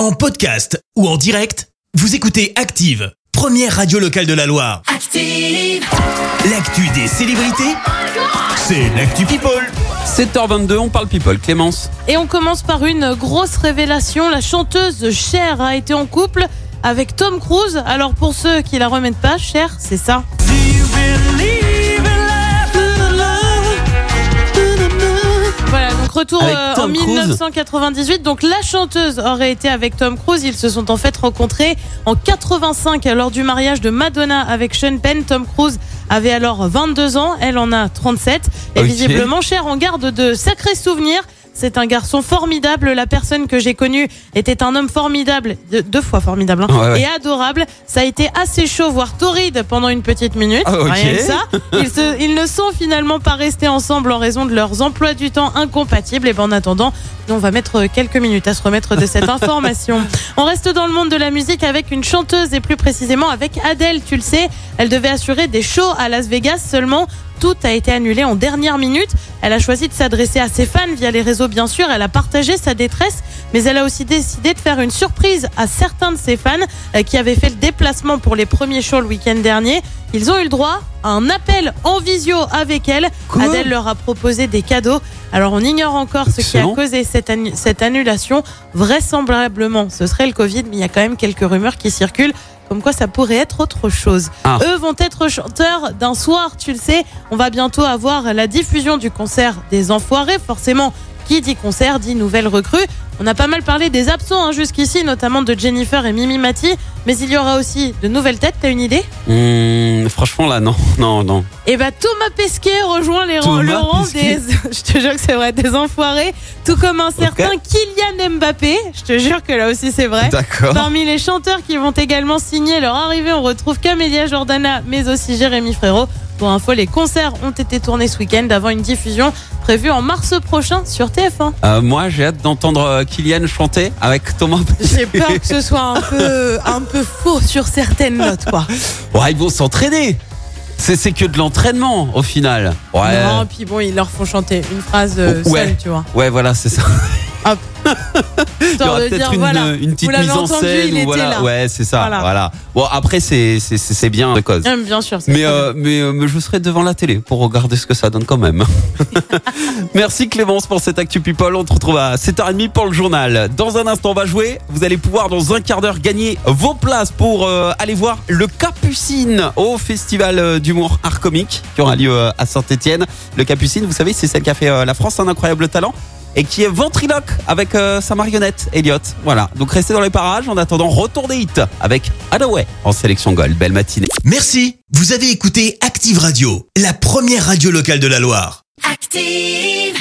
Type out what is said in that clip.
En podcast ou en direct, vous écoutez Active, première radio locale de la Loire. Active. L'actu des célébrités, c'est l'actu People. 7h22, on parle people. Clémence Et on commence par une grosse révélation. La chanteuse Cher a été en couple avec Tom Cruise. Alors pour ceux qui la remettent pas, Cher, c'est ça? Retour euh, en Tom Cruise. 1998. Donc la chanteuse aurait été avec Tom Cruise. Ils se sont en fait rencontrés en 85 lors du mariage de Madonna avec Sean Penn. Tom Cruise avait alors 22 ans, elle en a 37. Et visiblement, Cher en garde de sacrés souvenirs. C'est un garçon formidable. La personne que j'ai connue était un homme formidable, de- deux fois formidable, hein, ouais. et adorable. Ça a été assez chaud, voire torride pendant une petite minute. Ah, ok. Rien que ça. Ils, se- ils ne sont finalement pas restés ensemble en raison de leurs emplois du temps incompatibles. Et ben en attendant, on va mettre quelques minutes à se remettre de cette information. On reste dans le monde de la musique avec une chanteuse et plus précisément avec Adele. Tu le sais, elle devait assurer des shows à Las Vegas seulement. Tout a été annulé en dernière minute. Elle a choisi de s'adresser à ses fans via les réseaux, bien sûr. Elle a partagé sa détresse, mais elle a aussi décidé de faire une surprise à certains de ses fans euh, qui avaient fait le déplacement pour les premiers shows le week-end dernier. Ils ont eu le droit à un appel en visio avec elle. Adèle leur a proposé des cadeaux. Alors on ignore encore ce qui a causé cette, annu- cette annulation. Vraisemblablement, ce serait le Covid, mais il y a quand même quelques rumeurs qui circulent. Comme quoi ça pourrait être autre chose. Ah. Eux vont être chanteurs d'un soir, tu le sais. On va bientôt avoir la diffusion du concert des Enfoirés. Forcément, qui dit concert dit nouvelle recrue. On a pas mal parlé des absents hein, jusqu'ici, notamment de Jennifer et Mimi Mati. Mais il y aura aussi de nouvelles têtes. T'as une idée? Hmm, Franchement, là, non, non, non. Eh ben Thomas Pesquet rejoint les rangs, le rang des, je te jure que c'est vrai, des enfoirés, tout comme un certain Kylian Mbappé. Je te jure que là aussi c'est vrai. D'accord. Parmi les chanteurs qui vont également signer leur arrivée, on retrouve Camélia Jordana, mais aussi Jérémy Frérot. Pour info, les concerts ont été tournés ce week-end avant une diffusion prévue en mars prochain sur TF1. Euh, moi, j'ai hâte d'entendre euh, Kylian chanter avec Thomas. J'ai peur que ce soit un peu, un peu faux sur certaines notes, quoi. Ouais, ils vont s'entraîner. C'est que de l'entraînement au final. Ouais. Non, puis bon, ils leur font chanter une phrase euh, Ouais. seule, tu vois. Ouais, voilà, c'est ça. Il y aura peut-être une, voilà. une petite mise en entendu, scène. ou voilà. là. Ouais, c'est ça. Voilà. Voilà. Bon, après, c'est bien de cause. Bien sûr. Mais, euh, mais, euh, mais je serai devant la télé pour regarder ce que ça donne quand même. Merci Clémence pour cette Actu People. On te retrouve à 7h30 pour le journal. Dans un instant, on va jouer. Vous allez pouvoir dans un quart d'heure gagner vos places pour euh, aller voir le Capucine au Festival euh, d'humour art comique qui aura lieu à Saint-Etienne. Le Capucine, vous savez, c'est celle qui a fait la France un incroyable talent et qui est ventriloque avec euh, sa marionnette Elliot. Voilà. Donc restez dans les parages en attendant retour des hits avec Hadaway en sélection Gold. Belle matinée. Merci, vous avez écouté Active Radio, la première radio locale de la Loire. Active.